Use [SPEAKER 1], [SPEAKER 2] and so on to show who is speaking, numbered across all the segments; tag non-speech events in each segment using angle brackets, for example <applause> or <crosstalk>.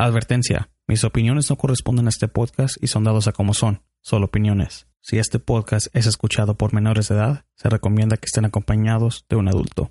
[SPEAKER 1] Advertencia. Mis opiniones no corresponden a este podcast y son dados a como son, solo opiniones. Si este podcast es escuchado por menores de edad, se recomienda que estén acompañados de un adulto.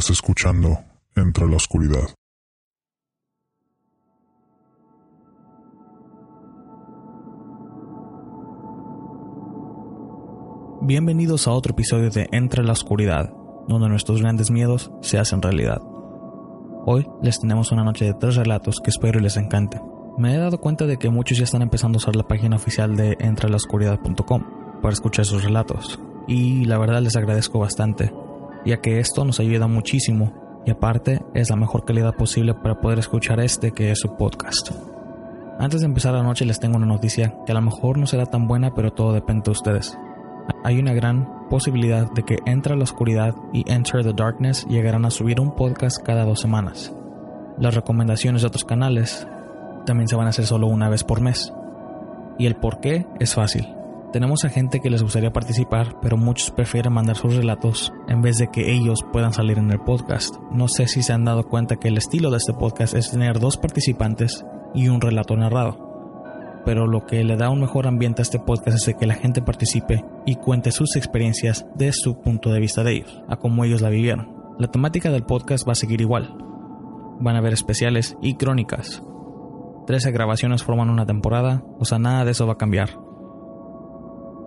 [SPEAKER 2] Estás escuchando Entra la Oscuridad.
[SPEAKER 1] Bienvenidos a otro episodio de Entre la Oscuridad, donde nuestros grandes miedos se hacen realidad. Hoy les tenemos una noche de tres relatos que espero les encante. Me he dado cuenta de que muchos ya están empezando a usar la página oficial de entrelaoscuridad.com para escuchar sus relatos, y la verdad les agradezco bastante, ya que esto nos ayuda muchísimo y aparte es la mejor calidad posible para poder escuchar este que es su podcast. Antes de empezar la noche les tengo una noticia que a lo mejor no será tan buena pero todo depende de ustedes. Hay una gran posibilidad de que Entra la Oscuridad y Enter the Darkness llegarán a subir un podcast cada dos semanas. Las recomendaciones de otros canales también se van a hacer solo una vez por mes. Y el por qué es fácil. Tenemos a gente que les gustaría participar, pero muchos prefieren mandar sus relatos en vez de que ellos puedan salir en el podcast. No sé si se han dado cuenta que el estilo de este podcast es tener dos participantes y un relato narrado. Pero lo que le da un mejor ambiente a este podcast es que la gente participe y cuente sus experiencias de su punto de vista de ellos, a cómo ellos la vivieron. La temática del podcast va a seguir igual. Van a haber especiales y crónicas. 13 grabaciones forman una temporada, o sea, nada de eso va a cambiar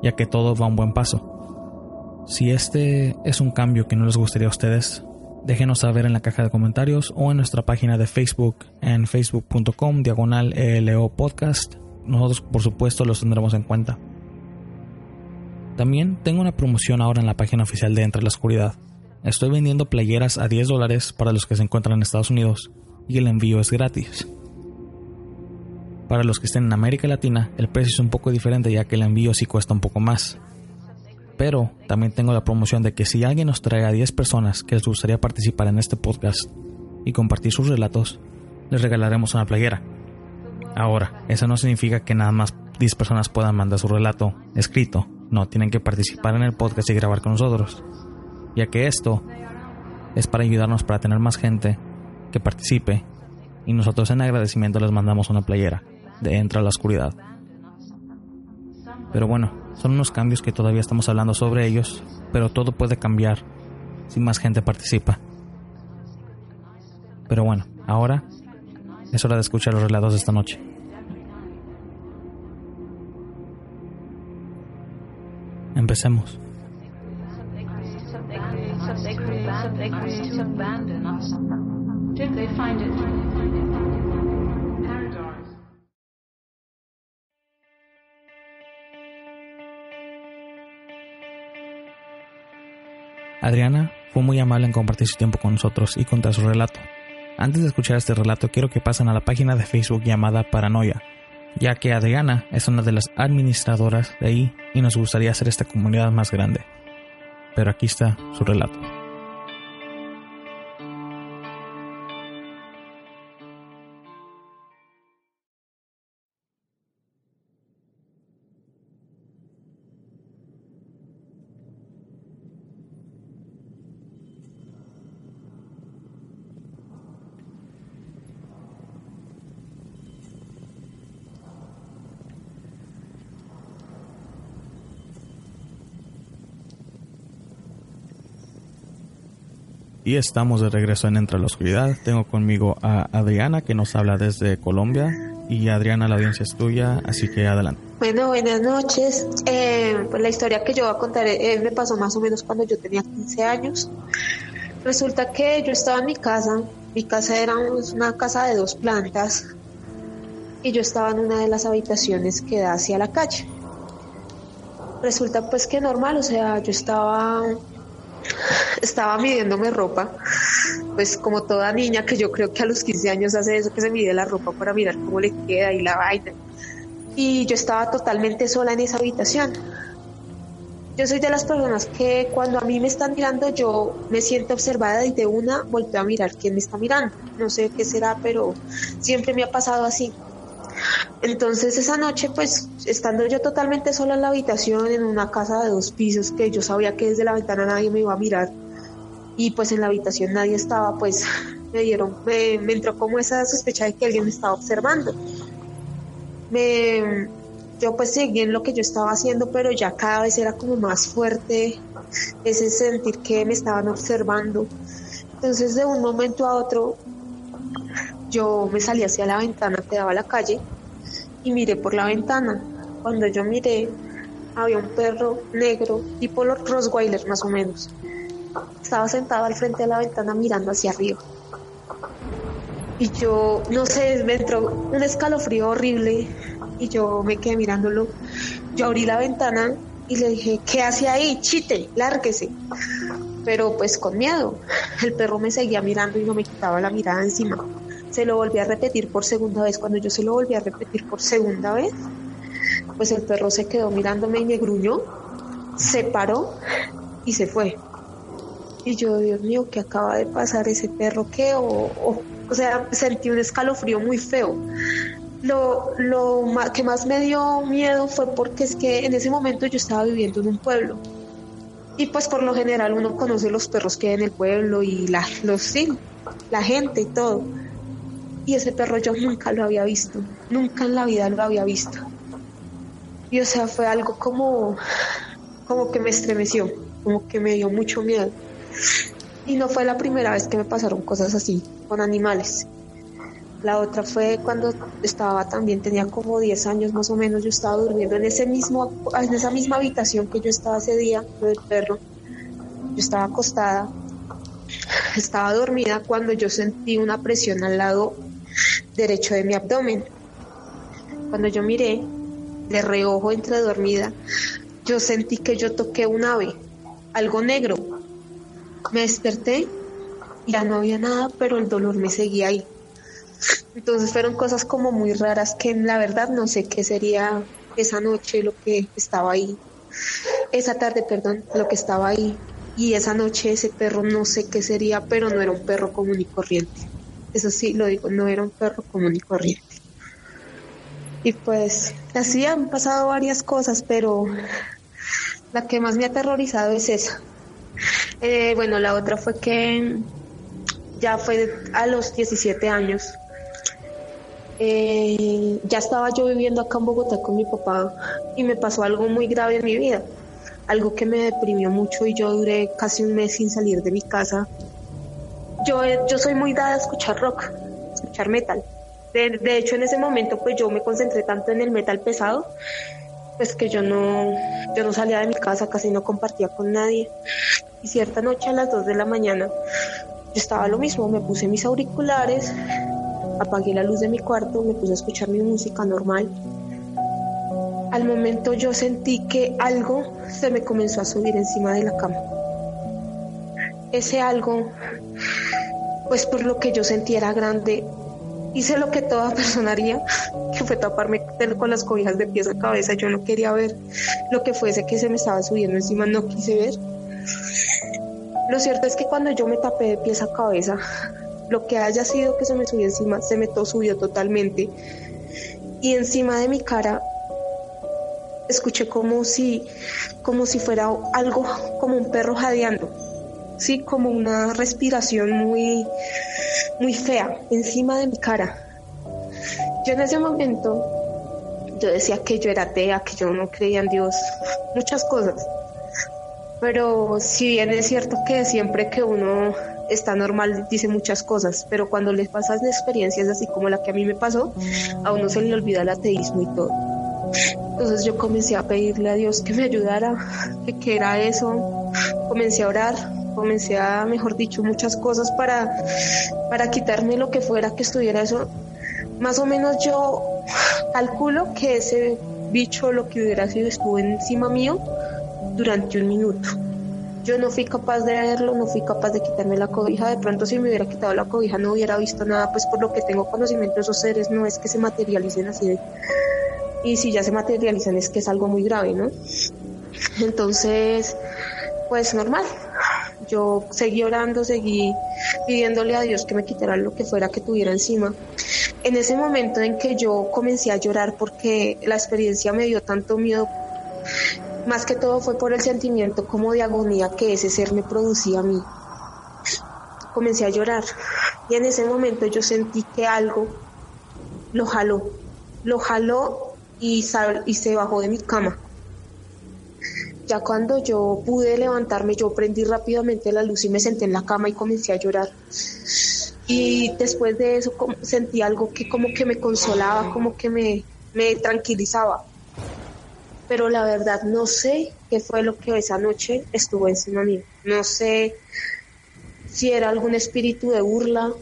[SPEAKER 1] ya que todo va a un buen paso. Si este es un cambio que no les gustaría a ustedes, déjenos saber en la caja de comentarios o en nuestra página de Facebook en facebook.com diagonal ELO podcast. Nosotros por supuesto los tendremos en cuenta. También tengo una promoción ahora en la página oficial de Entre la Oscuridad. Estoy vendiendo playeras a 10 dólares para los que se encuentran en Estados Unidos y el envío es gratis. Para los que estén en América Latina, el precio es un poco diferente ya que el envío sí cuesta un poco más. Pero también tengo la promoción de que si alguien nos trae a 10 personas que les gustaría participar en este podcast y compartir sus relatos, les regalaremos una playera. Ahora, eso no significa que nada más 10 personas puedan mandar su relato escrito. No, tienen que participar en el podcast y grabar con nosotros. Ya que esto es para ayudarnos para tener más gente que participe y nosotros en agradecimiento les mandamos una playera Entra la Oscuridad. Pero bueno, son unos cambios que todavía estamos hablando sobre ellos, pero todo puede cambiar si más gente participa. Pero bueno, ahora es hora de escuchar los relatos de esta noche. Empecemos. Adriana fue muy amable en compartir su tiempo con nosotros y contar su relato. Antes de escuchar este relato, quiero que pasen a la página de Facebook llamada Paranoia, ya que Adriana es una de las administradoras de ahí y nos gustaría hacer esta comunidad más grande. Pero aquí está su relato. Estamos de regreso en Entre la Oscuridad. Tengo conmigo a Adriana que nos habla desde Colombia. Y Adriana, la audiencia es tuya, así que adelante.
[SPEAKER 3] Bueno, buenas noches. Eh, pues la historia que yo voy a contar eh, me pasó más o menos cuando yo tenía 15 años. Resulta que yo estaba en mi casa, mi casa era una casa de dos plantas y yo estaba en una de las habitaciones que da hacia la calle. Resulta pues que normal, o sea, yo estaba estaba midiéndome ropa, pues como toda niña que yo creo que a los 15 años hace eso, que se mide la ropa para mirar cómo le queda y la vaina. Y yo estaba totalmente sola en esa habitación. Yo soy de las personas que cuando a mí me están mirando yo me siento observada y de una volteo a mirar quién me está mirando. No sé qué será, pero siempre me ha pasado así. Entonces esa noche, pues estando yo totalmente sola en la habitación, en una casa de dos pisos, que yo sabía que desde la ventana nadie me iba a mirar, y pues en la habitación nadie estaba, pues <laughs> me dieron, me, entró como esa sospecha de que alguien me estaba observando. Me, yo pues seguí en lo que yo estaba haciendo, pero ya cada vez era como más fuerte ese sentir que me estaban observando. Entonces de un momento a otro yo me salí hacia la ventana que daba a la calle y miré por la ventana. Cuando yo miré, había un perro negro, tipo los Rottweiler más o menos. Estaba sentado al frente de la ventana mirando hacia arriba. Y yo, no sé, me entró un escalofrío horrible y yo me quedé mirándolo. Yo abrí la ventana y le dije, ¿qué hace ahí? Chite, lárguese. Pero pues con miedo. El perro me seguía mirando y no me quitaba la mirada encima se lo volví a repetir por segunda vez. Cuando yo se lo volví a repetir por segunda vez, pues el perro se quedó mirándome y me gruñó, se paró y se fue. Y yo, Dios mío, ¿qué acaba de pasar ese perro? ¿Qué? O, o, sea, sentí un escalofrío muy feo. Lo, lo que más me dio miedo fue porque es que en ese momento yo estaba viviendo en un pueblo. Y pues por lo general uno conoce los perros que hay en el pueblo y la, los, sí, la gente y todo. Y ese perro yo nunca lo había visto, nunca en la vida lo había visto. Y o sea, fue algo como, como que me estremeció, como que me dio mucho miedo. Y no fue la primera vez que me pasaron cosas así, con animales. La otra fue cuando estaba también, tenía como 10 años más o menos, yo estaba durmiendo en, ese mismo, en esa misma habitación que yo estaba ese día, del perro. Yo estaba acostada, estaba dormida cuando yo sentí una presión al lado derecho de mi abdomen. Cuando yo miré de reojo entre dormida, yo sentí que yo toqué un ave, algo negro. Me desperté, ya no había nada, pero el dolor me seguía ahí. Entonces fueron cosas como muy raras que en la verdad no sé qué sería esa noche lo que estaba ahí. Esa tarde, perdón, lo que estaba ahí. Y esa noche ese perro no sé qué sería, pero no era un perro común y corriente. Eso sí, lo digo, no era un perro común y corriente. Y pues así han pasado varias cosas, pero la que más me ha aterrorizado es esa. Eh, bueno, la otra fue que ya fue a los 17 años. Eh, ya estaba yo viviendo acá en Bogotá con mi papá y me pasó algo muy grave en mi vida, algo que me deprimió mucho y yo duré casi un mes sin salir de mi casa yo, yo soy muy dada a escuchar rock, escuchar metal. De, hecho, en ese momento, pues yo me concentré tanto en el metal pesado, pues que yo no, yo no salía de mi casa, casi no compartía con nadie. Y cierta noche a las 2 de la mañana, estaba lo mismo, me puse mis auriculares, apagué la luz de mi cuarto, me puse a escuchar mi música normal. Al momento yo sentí que algo se me comenzó a subir encima de la cama. Ese algo pues por lo que yo sentía era grande, hice lo que toda persona haría, <laughs> que fue taparme con las cobijas de pies a cabeza. Yo no quería ver lo que fuese que se me estaba subiendo encima, no quise ver. Lo cierto es que cuando yo me tapé de pies a cabeza, <laughs> lo que haya sido que se me subió encima, se me subió totalmente. Y encima de mi cara escuché como si, como si fuera algo, como un perro jadeando sí, como una respiración muy, muy fea encima de mi cara. Yo en ese momento, yo decía que yo era atea, que yo no creía en Dios, muchas cosas. Pero si bien es cierto que siempre que uno está normal, dice muchas cosas, pero cuando les pasas experiencias así como la que a mí me pasó, a uno se le olvida el ateísmo y todo. Entonces yo comencé a pedirle a Dios que me ayudara, que era eso, comencé a orar, comencé a, mejor dicho, muchas cosas para, para quitarme lo que fuera que estuviera eso. Más o menos yo calculo que ese bicho, lo que hubiera sido, estuvo encima mío durante un minuto. Yo no fui capaz de verlo, no fui capaz de quitarme la cobija. De pronto, si me hubiera quitado la cobija, no hubiera visto nada, pues por lo que tengo conocimiento de esos seres, no es que se materialicen así de. Y si ya se materializan, es que es algo muy grave, ¿no? Entonces, pues normal. Yo seguí orando, seguí pidiéndole a Dios que me quitara lo que fuera que tuviera encima. En ese momento en que yo comencé a llorar porque la experiencia me dio tanto miedo, más que todo fue por el sentimiento como de agonía que ese ser me producía a mí. Comencé a llorar y en ese momento yo sentí que algo lo jaló, lo jaló y, y se bajó de mi cama. Ya cuando yo pude levantarme, yo prendí rápidamente la luz y me senté en la cama y comencé a llorar. Y después de eso sentí algo que como que me consolaba, como que me, me tranquilizaba. Pero la verdad no sé qué fue lo que esa noche estuvo encima mío. No sé si era algún espíritu de burla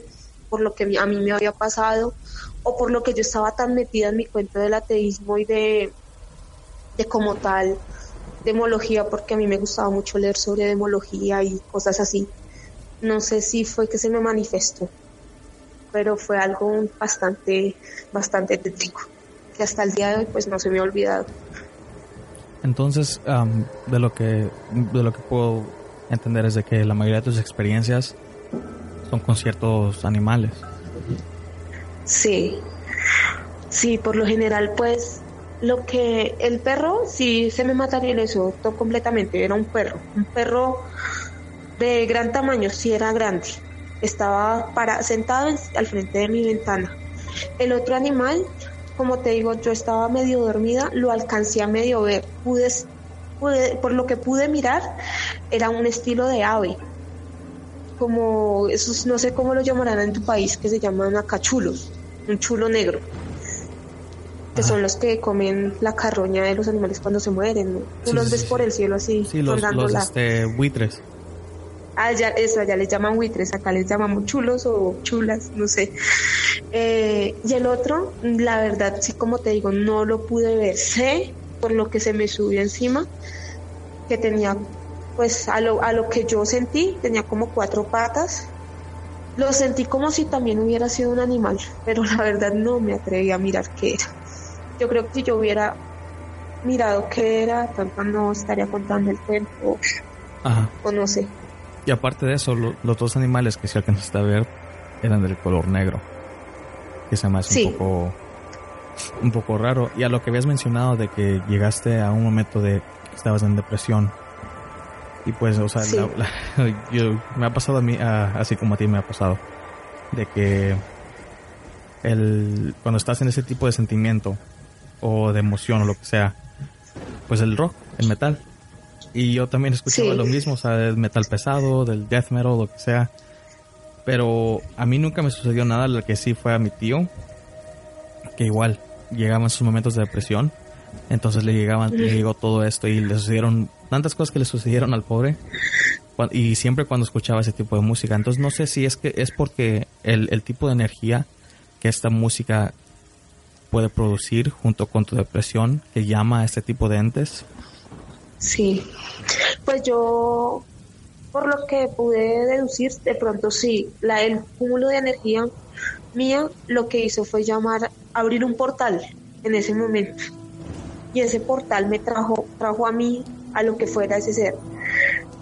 [SPEAKER 3] por lo que a mí me había pasado o por lo que yo estaba tan metida en mi cuento del ateísmo y de, de como tal demología porque a mí me gustaba mucho leer sobre demología y cosas así. No sé si fue que se me manifestó, pero fue algo bastante, bastante tétrico, que hasta el día de hoy pues no se me ha olvidado.
[SPEAKER 1] Entonces, de lo que de lo que puedo entender es de que la mayoría de tus experiencias son con ciertos animales.
[SPEAKER 3] Sí, sí, por lo general pues lo que el perro sí se me materializó completamente, era un perro, un perro de gran tamaño, sí era grande, estaba para, sentado al frente de mi ventana. El otro animal, como te digo, yo estaba medio dormida, lo alcancé a medio ver, pude, pude por lo que pude mirar, era un estilo de ave, como esos, no sé cómo lo llamarán en tu país, que se llaman acachulos, un chulo negro que son los que comen la carroña de los animales cuando se mueren. Tú los ves por el cielo así.
[SPEAKER 1] Sí, los, los este, buitres.
[SPEAKER 3] Ah, ya, eso, allá les llaman buitres, acá les llamamos chulos o chulas, no sé. Eh, y el otro, la verdad, sí, como te digo, no lo pude ver. Sé, por lo que se me subió encima, que tenía, pues, a lo, a lo que yo sentí, tenía como cuatro patas. Lo sentí como si también hubiera sido un animal, pero la verdad no me atreví a mirar qué era yo creo que si yo hubiera mirado qué era, tanto no estaría contando el cuento. O no sé.
[SPEAKER 1] Y aparte de eso, los dos animales que se alcanzaste a ver eran del color negro. Que se me hace un poco un poco raro. Y a lo que habías mencionado de que llegaste a un momento de que estabas en depresión. Y pues, o sea, <laughs> yo, me ha pasado a mí, así como a ti me ha pasado, de que el, cuando estás en ese tipo de sentimiento, o de emoción o lo que sea, pues el rock, el metal. Y yo también escuchaba lo mismo, o sea, del metal pesado, del death metal, lo que sea. Pero a mí nunca me sucedió nada, lo que sí fue a mi tío, que igual llegaban sus momentos de depresión. Entonces le llegaban, le llegó todo esto y le sucedieron tantas cosas que le sucedieron al pobre. Y siempre cuando escuchaba ese tipo de música. Entonces no sé si es que es porque el, el tipo de energía que esta música puede producir junto con tu depresión que llama a este tipo de entes?
[SPEAKER 3] Sí, pues yo, por lo que pude deducir, de pronto sí, la, el cúmulo de energía mía lo que hizo fue llamar, abrir un portal en ese momento. Y ese portal me trajo, trajo a mí a lo que fuera ese ser.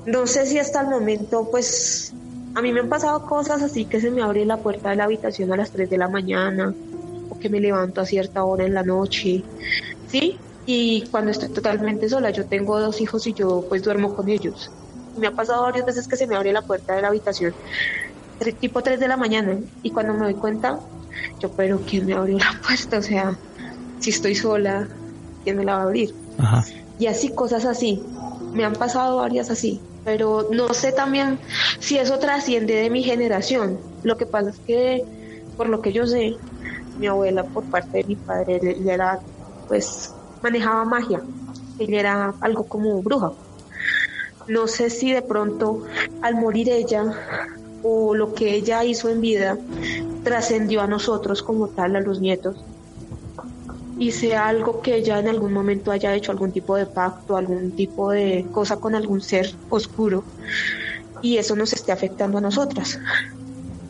[SPEAKER 3] No sé si hasta el momento, pues, a mí me han pasado cosas así que se me abre la puerta de la habitación a las 3 de la mañana, que me levanto a cierta hora en la noche, ¿sí? Y cuando estoy totalmente sola, yo tengo dos hijos y yo pues duermo con ellos. Me ha pasado varias veces que se me abre la puerta de la habitación, tipo 3 de la mañana, y cuando me doy cuenta, yo, pero ¿quién me abrió la puerta? O sea, si estoy sola, ¿quién me la va a abrir? Y así, cosas así. Me han pasado varias así, pero no sé también si eso trasciende de mi generación. Lo que pasa es que, por lo que yo sé, mi abuela por parte de mi padre, ella era, pues, manejaba magia, ella era algo como bruja. No sé si de pronto al morir ella o lo que ella hizo en vida trascendió a nosotros como tal, a los nietos, y sea algo que ella en algún momento haya hecho algún tipo de pacto, algún tipo de cosa con algún ser oscuro, y eso nos esté afectando a nosotras.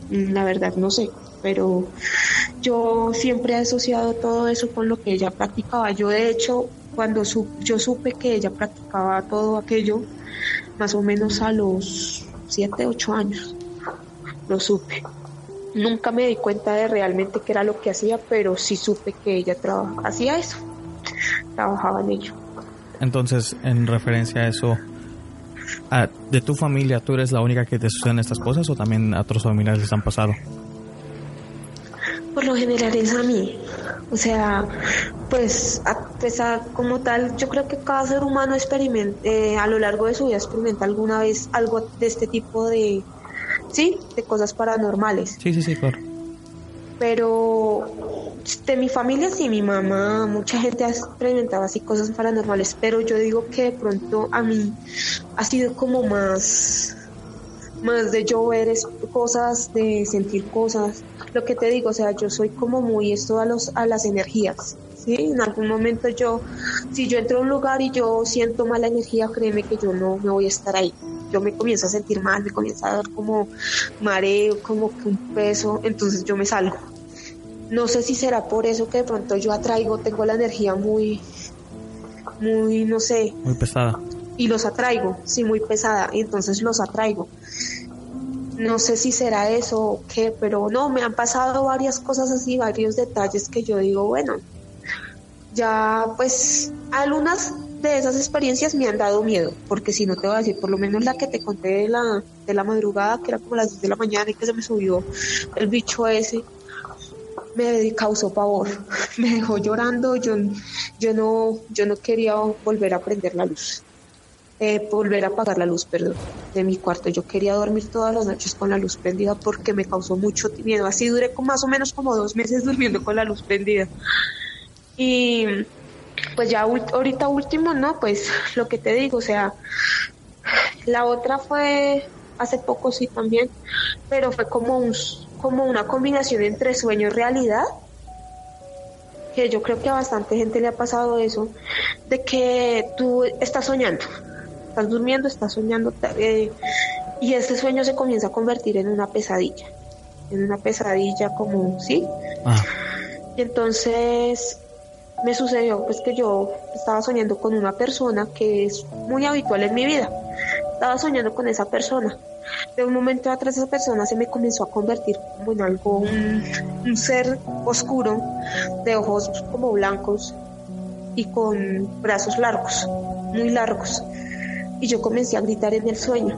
[SPEAKER 3] La verdad no sé, pero yo siempre he asociado todo eso con lo que ella practicaba. Yo de hecho, cuando yo supe que ella practicaba todo aquello, más o menos a los 7, 8 años, lo supe. Nunca me di cuenta de realmente qué era lo que hacía, pero sí supe que ella hacía eso, trabajaba en ello.
[SPEAKER 1] Entonces, en referencia a eso, ¿de tu familia tú eres la única que te suceden estas cosas o también a otros familiares les han pasado?
[SPEAKER 3] Por lo general es a mí. O sea, pues a pesar como tal, yo creo que cada ser humano experimenta, eh, a lo largo de su vida experimenta alguna vez algo de este tipo de, sí, de cosas paranormales.
[SPEAKER 1] Sí, sí, sí, claro.
[SPEAKER 3] Pero de mi familia sí, mi mamá, mucha gente ha experimentado así cosas paranormales, pero yo digo que de pronto a mí ha sido como más más de yo ver cosas, de sentir cosas. Lo que te digo, o sea, yo soy como muy esto a los a las energías. ¿sí? En algún momento yo, si yo entro a un lugar y yo siento mala energía, créeme que yo no me voy a estar ahí. Yo me comienzo a sentir mal, me comienzo a dar como mareo, como que un peso, entonces yo me salgo. No sé si será por eso que de pronto yo atraigo, tengo la energía muy, muy, no sé.
[SPEAKER 1] Muy pesada.
[SPEAKER 3] Y los atraigo, sí, muy pesada, y entonces los atraigo. No sé si será eso o qué, pero no, me han pasado varias cosas así, varios detalles que yo digo, bueno, ya pues algunas de esas experiencias me han dado miedo, porque si no te voy a decir, por lo menos la que te conté de la, de la madrugada, que era como las 10 de la mañana y que se me subió el bicho ese, me causó pavor, <laughs> me dejó llorando, yo, yo, no, yo no quería volver a prender la luz, eh, volver a apagar la luz, perdón, de mi cuarto. Yo quería dormir todas las noches con la luz prendida porque me causó mucho miedo. Así duré más o menos como dos meses durmiendo con la luz prendida. Y pues ya ahorita último, ¿no? Pues lo que te digo, o sea, la otra fue hace poco sí también, pero fue como un como una combinación entre sueño y realidad. Que yo creo que a bastante gente le ha pasado eso, de que tú estás soñando, estás durmiendo, estás soñando, eh, y ese sueño se comienza a convertir en una pesadilla, en una pesadilla como, ¿sí? Ah. Y entonces me sucedió pues que yo estaba soñando con una persona que es muy habitual en mi vida. Estaba soñando con esa persona. De un momento a otro esa persona se me comenzó a convertir como en algo, un, ser oscuro, de ojos como blancos y con brazos largos, muy largos. Y yo comencé a gritar en el sueño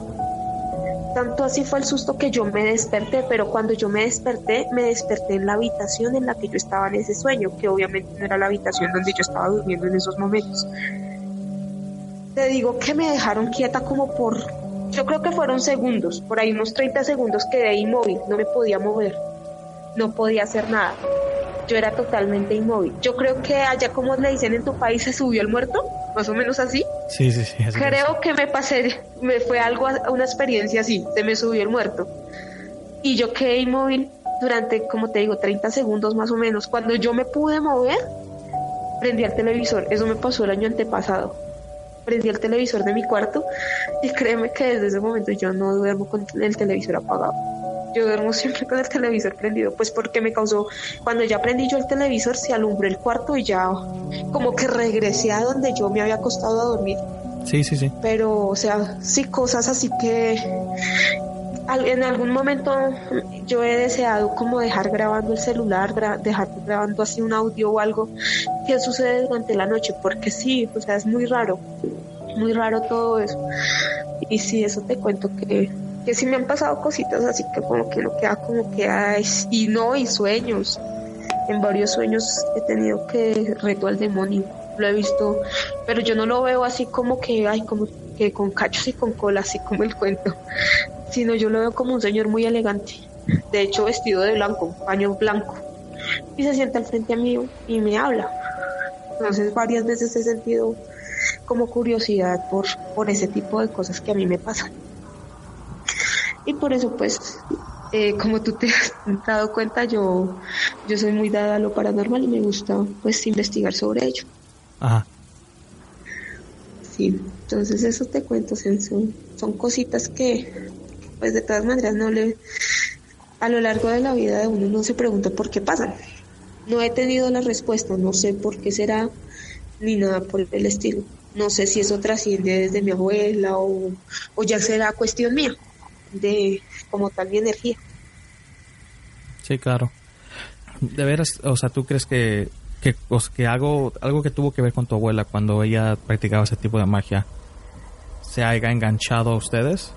[SPEAKER 3] tanto así fue el susto que yo me desperté, pero cuando yo me desperté, me desperté en la habitación en la que yo estaba en ese sueño, que obviamente no era la habitación donde yo estaba durmiendo en esos momentos. Te digo que me dejaron quieta como por, yo creo que fueron segundos, por ahí unos 30 segundos quedé inmóvil, no me podía mover, no podía hacer nada. Yo era totalmente inmóvil. Yo creo que allá, como le dicen en tu país, se subió el muerto más o menos así.
[SPEAKER 1] Sí, sí, sí.
[SPEAKER 3] Creo que me pasé, me fue algo, una experiencia así, se me subió el muerto. Y yo quedé inmóvil durante, como te digo, 30 segundos más o menos. Cuando yo me pude mover, prendí el televisor. Eso me pasó el año antepasado. Prendí el televisor de mi cuarto y créeme que desde ese momento yo no duermo con el televisor apagado yo duermo siempre con el televisor prendido, pues porque me causó, cuando ya prendí yo el televisor, se alumbró el cuarto y ya como que regresé a donde yo me había acostado a dormir.
[SPEAKER 1] Sí, sí, sí.
[SPEAKER 3] Pero, o sea, sí, cosas así que en algún momento yo he deseado como dejar grabando el celular, dejar grabando así un audio o algo que sucede durante la noche, porque sí, o sea, es muy raro, muy raro todo eso. Y sí, eso te cuento que que sí me han pasado cositas así que como que no queda como que hay y no y sueños en varios sueños he tenido que reto al demonio lo he visto pero yo no lo veo así como que ay como que con cachos y con cola, así como el cuento, sino yo lo veo como un señor muy elegante, de hecho vestido de blanco, paño blanco, y se sienta al frente a mí y me habla. Entonces varias veces he sentido como curiosidad por, por ese tipo de cosas que a mí me pasan. Y por eso pues eh, como tú te <laughs> has dado cuenta, yo, yo soy muy dada a lo paranormal y me gusta pues investigar sobre ello.
[SPEAKER 1] Ajá.
[SPEAKER 3] Sí, entonces eso te cuento, son, son cositas que pues de todas maneras no le a lo largo de la vida de uno no se pregunta por qué pasan. No he tenido la respuesta, no sé por qué será ni nada por el estilo. No sé si eso trasciende desde mi abuela o, o ya será cuestión mía de como tal mi energía.
[SPEAKER 1] Sí, claro. De veras, o sea, ¿tú crees que, que, que algo, algo que tuvo que ver con tu abuela cuando ella practicaba ese tipo de magia se haya enganchado a ustedes?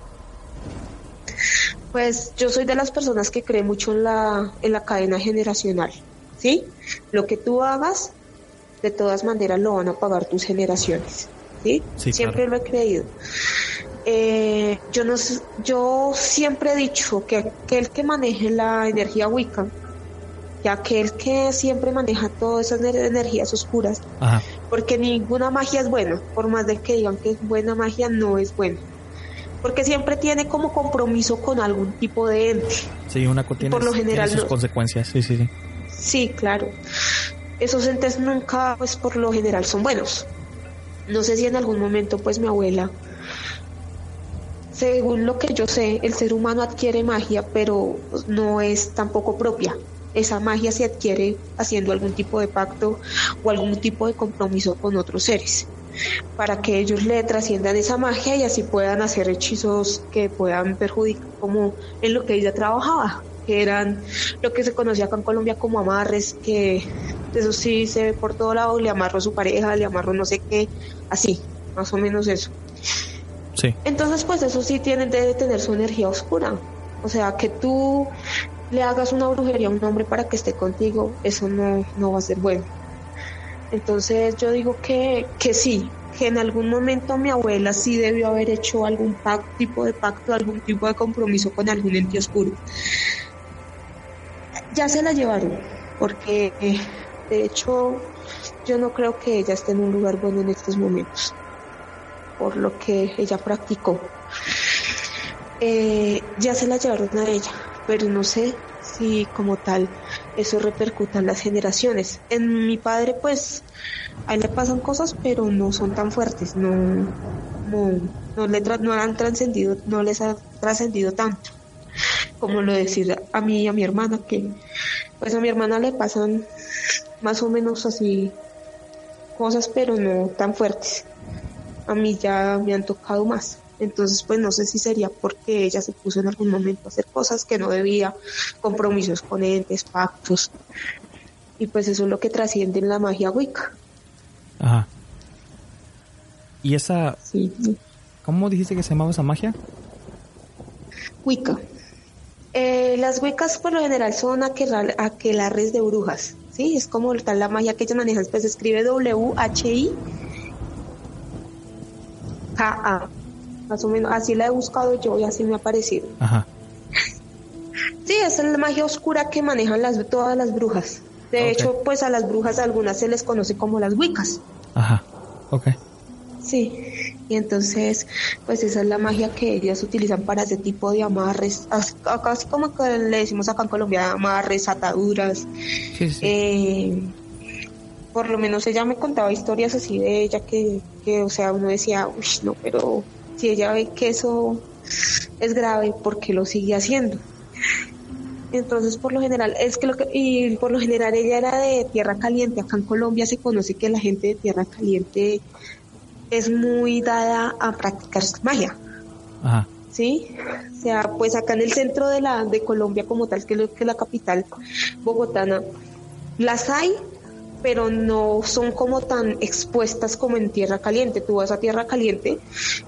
[SPEAKER 3] Pues yo soy de las personas que cree mucho en la, en la cadena generacional, ¿sí? Lo que tú hagas, de todas maneras lo van a pagar tus generaciones, ¿sí? Siempre lo he creído. Eh, yo, no, yo siempre he dicho que aquel que maneje la energía Wicca, que aquel que siempre maneja todas esas energías oscuras, porque ninguna magia es buena, por más de que digan que es buena magia, no es buena. Porque siempre tiene como compromiso con algún tipo de ente.
[SPEAKER 1] Sí, una tiene, por lo general, sus consecuencias, sí, sí, sí.
[SPEAKER 3] Sí, claro. Esos entes nunca, pues por lo general, son buenos. No sé si en algún momento, pues mi abuela según lo que yo sé, el ser humano adquiere magia, pero no es tampoco propia. Esa magia se adquiere haciendo algún tipo de pacto o algún tipo de compromiso con otros seres, para que ellos le trasciendan esa magia y así puedan hacer hechizos que puedan perjudicar, como en lo que ella trabajaba, que eran lo que se conocía acá en Colombia como amarres, que eso sí se ve por todo lado, le amarro a su pareja, le amarro no sé qué, así, más o menos eso. Entonces, pues eso sí tiene, debe tener su energía oscura. O sea, que tú le hagas una brujería a un hombre para que esté contigo, eso no, no va a ser bueno. Entonces yo digo que, que sí, que en algún momento mi abuela sí debió haber hecho algún tipo de pacto, algún tipo de compromiso con algún ente oscuro. Ya se la llevaron, porque de hecho yo no creo que ella esté en un lugar bueno en estos momentos por lo que ella practicó. Eh, ya se la llevaron a ella, pero no sé si como tal eso repercuta en las generaciones. En mi padre pues a él le pasan cosas pero no son tan fuertes, no, no, no, le no han trascendido, no les ha trascendido tanto como lo decir a mí y a mi hermana que pues a mi hermana le pasan más o menos así cosas pero no tan fuertes a mí ya me han tocado más. Entonces, pues no sé si sería porque ella se puso en algún momento a hacer cosas que no debía, compromisos con entes, pactos. Y pues eso es lo que trasciende en la magia Wicca.
[SPEAKER 1] Ajá. ¿Y esa... Sí. ¿Cómo dijiste que se llamaba esa magia?
[SPEAKER 3] Wicca. Eh, las Wiccas por lo general son aquelarres de brujas, ¿sí? Es como tal la magia que ellos manejan, pues se escribe W-H-I K-A. Más o menos, así la he buscado yo y así me ha parecido. Ajá. Sí, es la magia oscura que manejan las, todas las brujas. De hecho, pues a las brujas algunas se les conoce como las wicas.
[SPEAKER 1] Ajá, ok.
[SPEAKER 3] Sí, y entonces, pues esa es la magia que ellas utilizan para ese tipo de amarres, casi como que le decimos acá en Colombia, amarres, ataduras. Sí, sí. Eh, por lo menos ella me contaba historias así de ella que, que o sea, uno decía, uy, no, pero si ella ve que eso es grave, ¿por qué lo sigue haciendo? Entonces, por lo general, es que lo que, y por lo general ella era de tierra caliente. Acá en Colombia se conoce que la gente de tierra caliente es muy dada a practicar magia. Ajá. ¿Sí? O sea, pues acá en el centro de la de Colombia como tal, que es, que es la capital bogotana, las hay, pero no son como tan expuestas como en tierra caliente. Tú vas a tierra caliente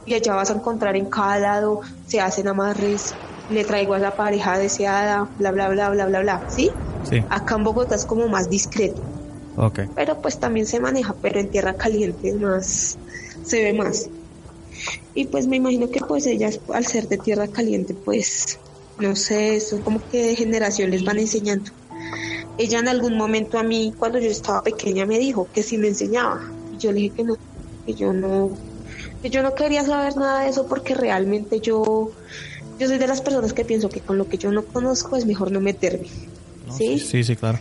[SPEAKER 3] y allá vas a encontrar en cada lado, se hacen amarres, le traigo a la pareja deseada, bla, bla, bla, bla, bla, bla, ¿sí? Sí. Acá en Bogotá es como más discreto.
[SPEAKER 1] Okay.
[SPEAKER 3] Pero pues también se maneja, pero en tierra caliente más, se ve más. Y pues me imagino que pues ellas al ser de tierra caliente pues no sé, eso como que de generación les van enseñando. Ella en algún momento a mí cuando yo estaba pequeña me dijo que sí me enseñaba. Y yo le dije que no, que yo no, que yo no quería saber nada de eso porque realmente yo, yo soy de las personas que pienso que con lo que yo no conozco es mejor no meterme. ¿Sí?
[SPEAKER 1] Sí, sí, claro.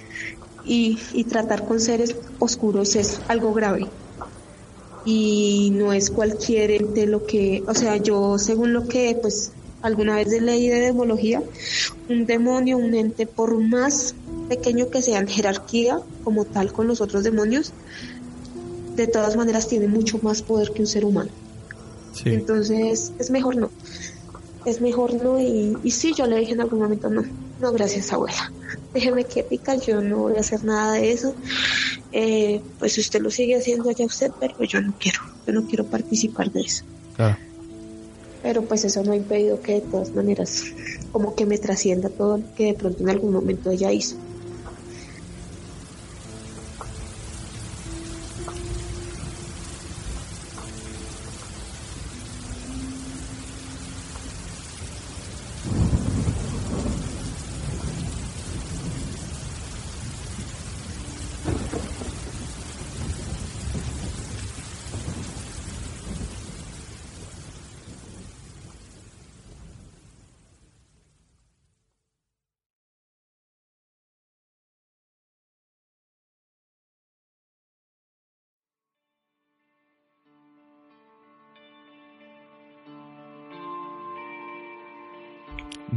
[SPEAKER 3] Y, y tratar con seres oscuros es algo grave y no es cualquier ente lo que, o sea, yo según lo que pues alguna vez ley de demología, un demonio, un ente, por más pequeño que sea en jerarquía como tal con los otros demonios, de todas maneras tiene mucho más poder que un ser humano. Entonces es mejor no. Es mejor no y, y sí, yo le dije en algún momento no. No, gracias abuela. Déjeme quieta, yo no voy a hacer nada de eso. Eh, pues usted lo sigue haciendo allá usted, pero yo no quiero. Yo no quiero participar de eso.
[SPEAKER 1] Claro.
[SPEAKER 3] Pero pues eso no ha impedido que de todas maneras como que me trascienda todo lo que de pronto en algún momento ella hizo.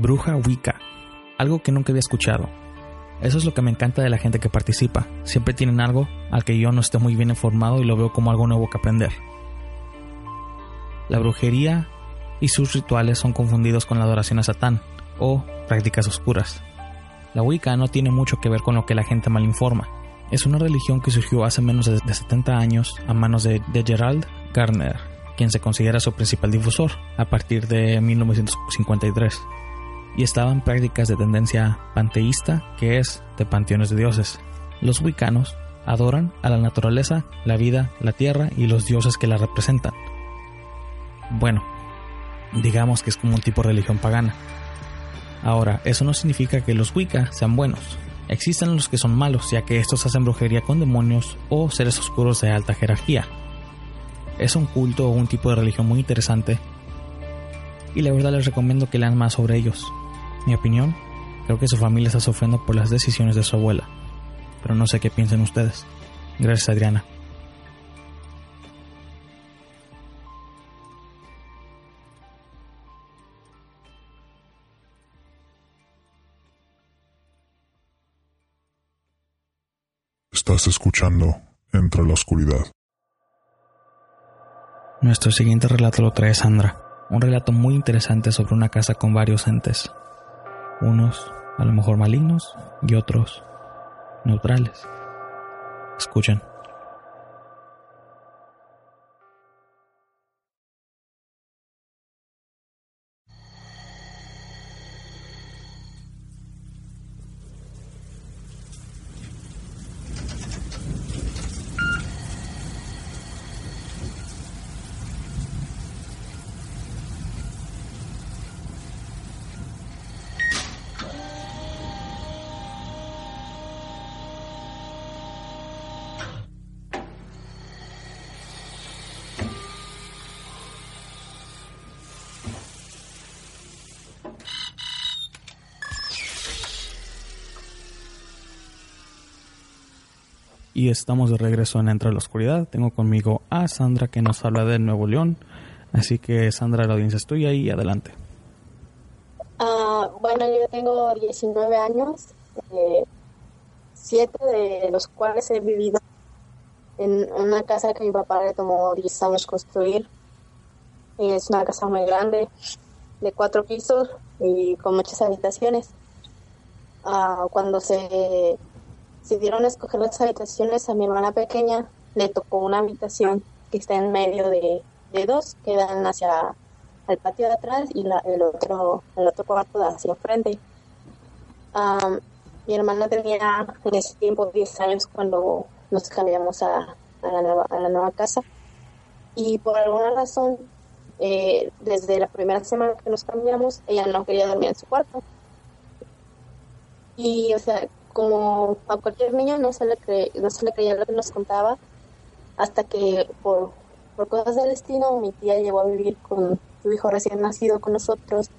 [SPEAKER 1] Bruja Wicca, algo que nunca había escuchado. Eso es lo que me encanta de la gente que participa. Siempre tienen algo al que yo no esté muy bien informado y lo veo como algo nuevo que aprender. La brujería y sus rituales son confundidos con la adoración a Satán o prácticas oscuras. La Wicca no tiene mucho que ver con lo que la gente mal informa. Es una religión que surgió hace menos de 70 años a manos de, de Gerald Garner, quien se considera su principal difusor a partir de 1953 y estaban prácticas de tendencia panteísta, que es de panteones de dioses. Los wicanos adoran a la naturaleza, la vida, la tierra y los dioses que la representan. Bueno, digamos que es como un tipo de religión pagana. Ahora, eso no significa que los Wicca sean buenos. Existen los que son malos, ya que estos hacen brujería con demonios o seres oscuros de alta jerarquía. Es un culto o un tipo de religión muy interesante y la verdad les recomiendo que lean más sobre ellos. Mi opinión, creo que su familia está sufriendo por las decisiones de su abuela, pero no sé qué piensen ustedes. Gracias Adriana.
[SPEAKER 2] Estás escuchando Entre la Oscuridad.
[SPEAKER 1] Nuestro siguiente relato lo trae Sandra un relato muy interesante sobre una casa con varios entes, unos a lo mejor malignos y otros neutrales. Escuchen. Estamos de regreso en Entre la Oscuridad. Tengo conmigo a Sandra que nos habla de Nuevo León. Así que Sandra, la audiencia estoy ahí, adelante.
[SPEAKER 4] Uh, bueno, yo tengo 19 años, eh, siete de los cuales he vivido en una casa que mi papá le tomó 10 años construir. Es una casa muy grande, de cuatro pisos y con muchas habitaciones. Uh, cuando se decidieron escoger las habitaciones a mi hermana pequeña, le tocó una habitación que está en medio de, dos, que dan hacia el patio de atrás y la, el otro el otro cuarto hacia enfrente. mi hermana tenía en ese tiempo 10 años cuando nos cambiamos a, a, la, nueva, a la nueva casa y por alguna razón eh, desde la primera semana que nos cambiamos, ella no quería dormir en su cuarto. Y, o sea, como a cualquier niño no se le, cre no se le creía lo que nos contaba, hasta que por, por cosas del destino mi tía llegó a vivir con su hijo recién nacido con nosotros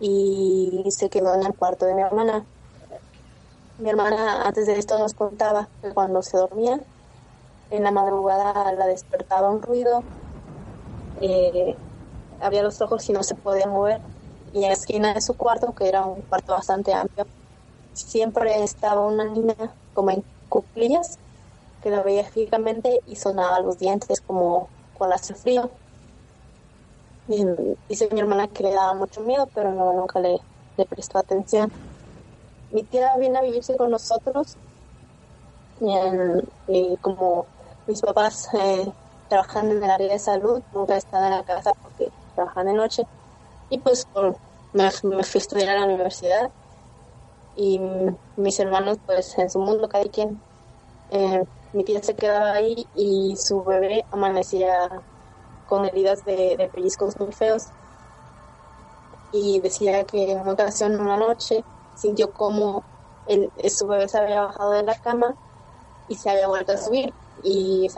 [SPEAKER 4] y se quedó en el cuarto de mi hermana. Mi hermana antes de esto nos contaba que cuando se dormía, en la madrugada la despertaba un ruido, eh, abría los ojos y no se podía mover. Y en la esquina de su cuarto, que era un cuarto bastante amplio, siempre estaba una niña como en cuclillas, que la veía fijamente y sonaba los dientes como cuando hace frío. Y, dice mi hermana que le daba mucho miedo, pero no, nunca le, prestó atención. Mi tía viene a vivirse con nosotros y, como mis papás eh, trabajan en el área de salud, nunca están en la casa porque trabajan de noche. Y pues me fui a estudiar a la universidad y mis hermanos pues en su mundo cada quien. Eh, mi tía se quedaba ahí y su bebé amanecía con heridas de, pellizcos muy feos y decía que en una ocasión, una noche, sintió como el, su bebé se había bajado de la cama y se había vuelto a subir y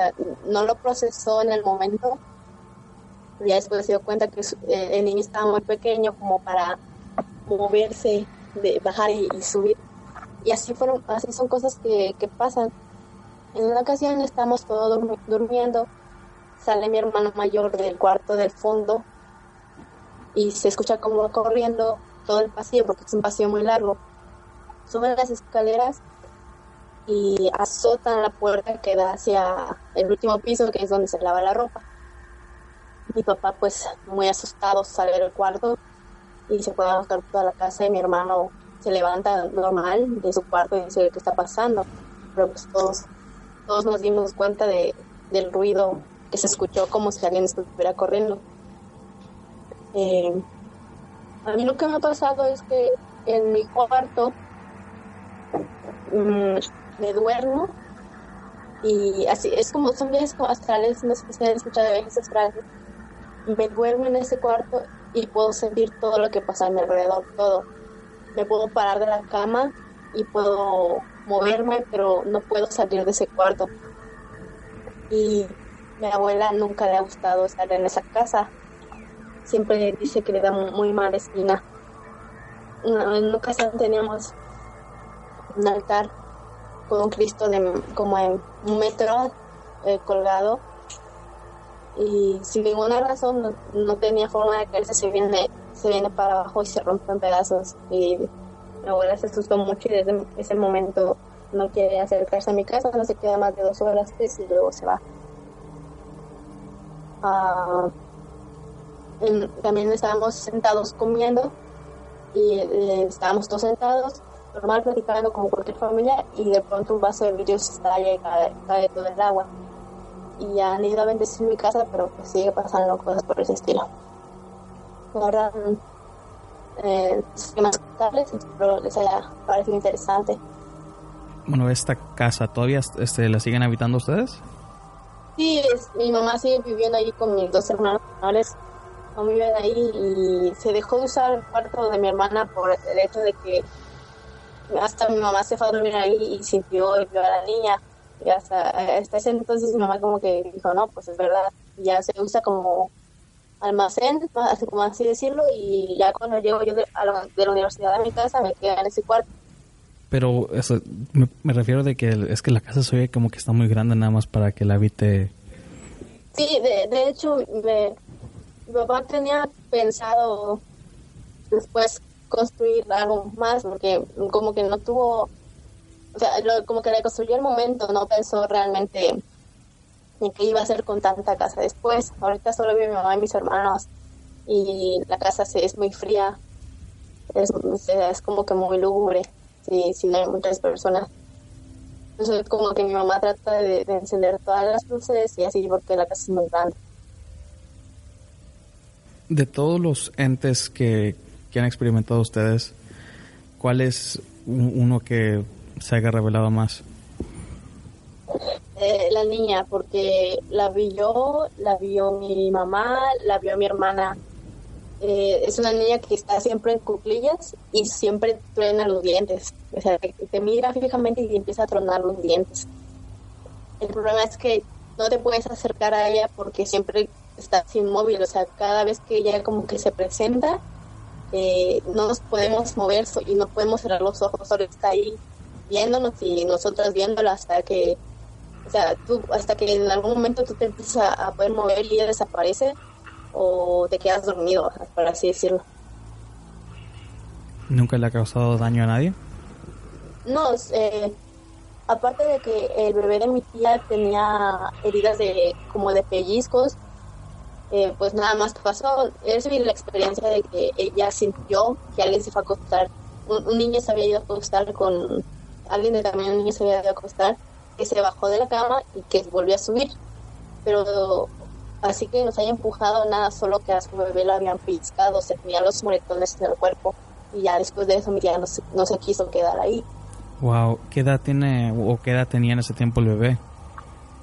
[SPEAKER 4] no lo procesó en el momento. Ya después se dio cuenta que eh, el niño estaba muy pequeño como para moverse de bajar y, subir. Y así fueron, así son cosas que, que pasan. En una ocasión estamos todos durmiendo, sale mi hermano mayor del cuarto del fondo y se escucha como corriendo todo el pasillo, porque es un pasillo muy largo. Sube las escaleras y azotan la puerta que da hacia el último piso, que es donde se lava la ropa. Mi papá, pues, muy asustado, sale del cuarto y se puede buscar toda la casa y mi hermano se levanta normal de su cuarto y dice qué está pasando pero pues todos todos nos dimos cuenta de, del ruido que se escuchó como si alguien estuviera corriendo. Eh, a mí lo que me ha pasado es que en mi cuarto mm, me duermo y así es como son viajes astrales no sé si ustedes escuchado de viajes astrales me duermo en ese cuarto y puedo sentir todo lo que pasa a mi alrededor, todo. Me puedo parar de la cama y puedo moverme, pero no puedo salir de ese cuarto. Y mi abuela nunca le ha gustado estar en esa casa. Siempre dice que le da muy mala espina. En una ocasión teníamos un altar con un Cristo de como en un metro eh, colgado y sin ninguna razón no, tenía forma de caerse, se viene, se viene para abajo y se rompe en pedazos. Y mi abuela se asustó mucho y desde ese momento no quiere acercarse a mi casa, no se queda más de dos horas y luego se va. Ah, también estábamos sentados comiendo y estábamos todos sentados, normal platicando como cualquier familia y de pronto un vaso de vidrio se estalla y cae todo el agua y ya han ido a bendecir mi casa, pero pues sigue pasando cosas por ese estilo. Ahora, eh, más tables, espero les haya parecido interesante.
[SPEAKER 1] Bueno, esta casa, ¿todavía este, la siguen habitando ustedes?
[SPEAKER 4] Sí, mi mamá sigue viviendo ahí con mis dos hermanos menores. No viven ahí y se dejó de usar el cuarto de mi hermana por el hecho de que hasta mi mamá se fue a dormir ahí y sintió vio a la niña y hasta, hasta ese entonces mi mamá como que dijo, no, pues es verdad, ya se usa como almacén, así como así decirlo, y ya cuando llego yo de, la, de la universidad a mi casa me quedo en ese cuarto.
[SPEAKER 1] Pero eso, me, refiero de que es que la casa se como que está muy grande nada más para que la habite.
[SPEAKER 4] Sí, de, de hecho, mi papá tenía pensado después construir algo más, porque como que no tuvo o sea, como que le construyó el momento, no pensó realmente en qué iba a hacer con tanta casa después. Ahorita solo vive mi mamá y mis hermanos y la casa se, es muy fría, es, es como que muy lúgubre, si, si no hay muchas personas. Entonces como que mi mamá trata de, encender todas las luces y así porque la casa es muy grande.
[SPEAKER 1] De todos los entes que, que han experimentado ustedes, ¿cuál es uno que se haya revelado más?
[SPEAKER 4] Eh, la niña, porque la vi yo, la vio mi mamá, la vio mi hermana. Eh, es una niña que está siempre en cuclillas y siempre truena los dientes. O sea, te, te mira fijamente y empieza a tronar los dientes. El problema es que no te puedes acercar a ella porque siempre está inmóvil. O sea, cada vez que ella como que se presenta, eh, no nos podemos mover y no podemos cerrar los ojos. Solo está ahí viéndonos y nosotras viéndola hasta que, o sea, tú, hasta que en algún momento tú te empiezas a, poder mover y ella desaparece o te quedas dormido, por así decirlo.
[SPEAKER 1] ¿Nunca le ha causado daño a nadie?
[SPEAKER 4] No, eh, aparte de que el bebé de mi tía tenía heridas de como de pellizcos, eh, pues nada más pasó. Es la experiencia de que ella sintió que alguien se fue a acostar. Un, un niño se había ido a acostar con alguien de también un niño se había ido a acostar, que se bajó de la cama y que volvió a subir. Pero así que nos haya empujado nada, solo que a su bebé lo habían pellizcado, se tenía los moretones en el cuerpo. Y ya después de eso mi tía no se, no se quiso quedar ahí.
[SPEAKER 1] Wow, ¿qué edad tiene o qué edad tenía en ese tiempo el bebé?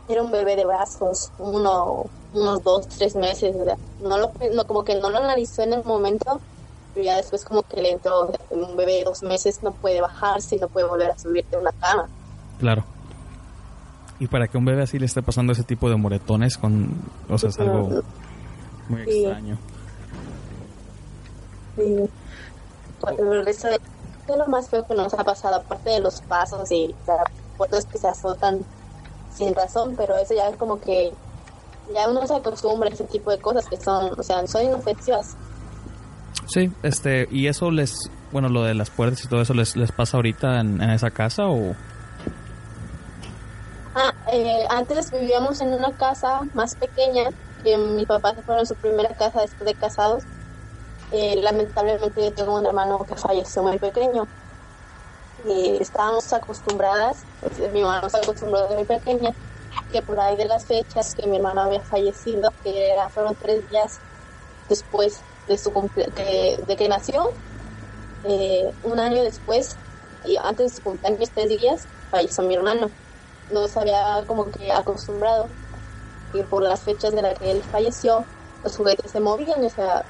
[SPEAKER 4] era un bebé de brazos, uno, unos dos, tres meses, no lo, no, como que no lo analizó en el momento, pero ya después como que le entró un bebé de dos meses, no puede bajarse y no puede volver a subir de una cama.
[SPEAKER 1] Claro. Y para que un bebé así le esté pasando ese tipo de moretones, con, o sea, es algo muy
[SPEAKER 4] Sí.
[SPEAKER 1] extraño.
[SPEAKER 4] Y pues, el ¿qué es lo más feo que nos ha pasado, aparte de los pasos y las que se azotan sin razón, pero eso ya es como que ya uno se acostumbra a ese tipo de cosas que son, o sea, son inofensivas.
[SPEAKER 1] Sí, este, y eso les, bueno, lo de las puertas y todo eso les, les pasa ahorita en, en esa casa o...
[SPEAKER 4] Ah, eh, antes vivíamos en una casa más pequeña, que mis papás fueron su primera casa después de casados. Eh, lamentablemente yo tengo un hermano que falleció muy pequeño. Y estábamos acostumbradas, pues, mi hermano se acostumbró desde muy pequeña, que por ahí de las fechas que mi hermano había fallecido, que era, fueron tres días después de su que, de que nació, eh, un año después, y antes de su cumpleaños, tres días, falleció mi hermano. Nos había como que acostumbrado que por las fechas de las que él falleció los juguetes se movían o sea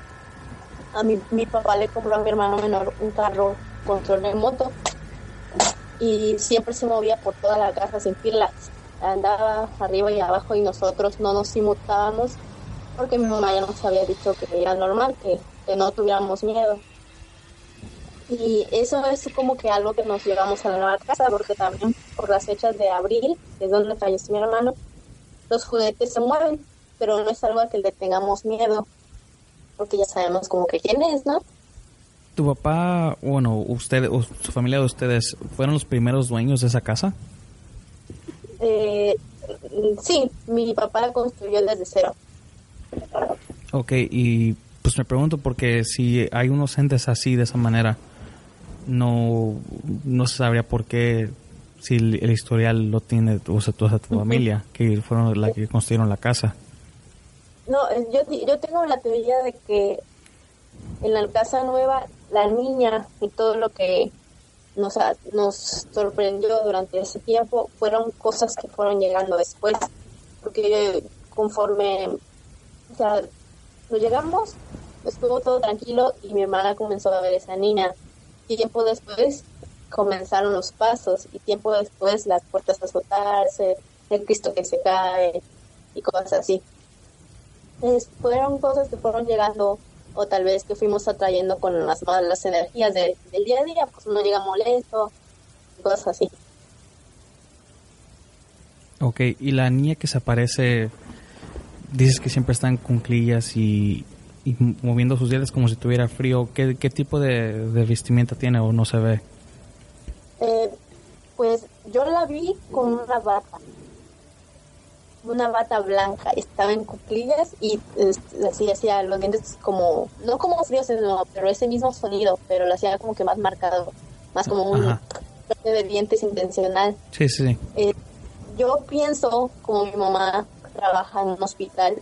[SPEAKER 4] a mi, mi papá le compró a mi hermano menor un carro control remoto y siempre se movía por toda la casa sin pilas andaba arriba y abajo y nosotros no nos inmutábamos porque mi mamá ya nos había dicho que era normal que, que no tuviéramos miedo y eso es como que algo que nos llevamos a la nueva casa, porque también por las fechas de abril, que es donde falleció mi hermano, los juguetes se mueven, pero no es algo a que le tengamos miedo, porque ya sabemos como que quién es, ¿no?
[SPEAKER 1] ¿Tu papá, bueno, usted o su familia de ustedes fueron los primeros dueños de esa casa?
[SPEAKER 4] Eh, sí, mi papá la construyó desde cero.
[SPEAKER 1] Ok, y pues me pregunto porque si hay unos entes así de esa manera, no, no se sabría por qué, si el, el historial lo tiene o sea, toda tu familia, que fueron la que construyeron la casa.
[SPEAKER 4] No, eh, yo, yo tengo la teoría de que en la casa nueva, la niña y todo lo que nos, nos sorprendió durante ese tiempo fueron cosas que fueron llegando después. Porque conforme, o sea, nos llegamos, estuvo todo tranquilo y mi hermana comenzó a ver esa niña. Tiempo después comenzaron los pasos y tiempo después las puertas a azotarse, el Cristo que se cae y cosas así. Fueron cosas que fueron llegando o tal vez que fuimos atrayendo con las malas energías de- del día a día, pues uno llega molesto, cosas así.
[SPEAKER 1] Ok, y la niña que se aparece, dices que siempre está en cunclillas y, y moviendo sus dientes como si tuviera frío. ¿Qué, qué tipo de, de vestimenta tiene o no se ve?
[SPEAKER 4] Eh, pues yo la vi con una bata, una bata blanca, estaba en cuclillas y este, así hacía los dientes como, no como fríos, no, pero ese mismo sonido, pero lo hacía como que más marcado, más como un de dientes intencional.
[SPEAKER 1] Sí, sí, sí.
[SPEAKER 4] Eh, yo pienso, como mi mamá trabaja en un hospital,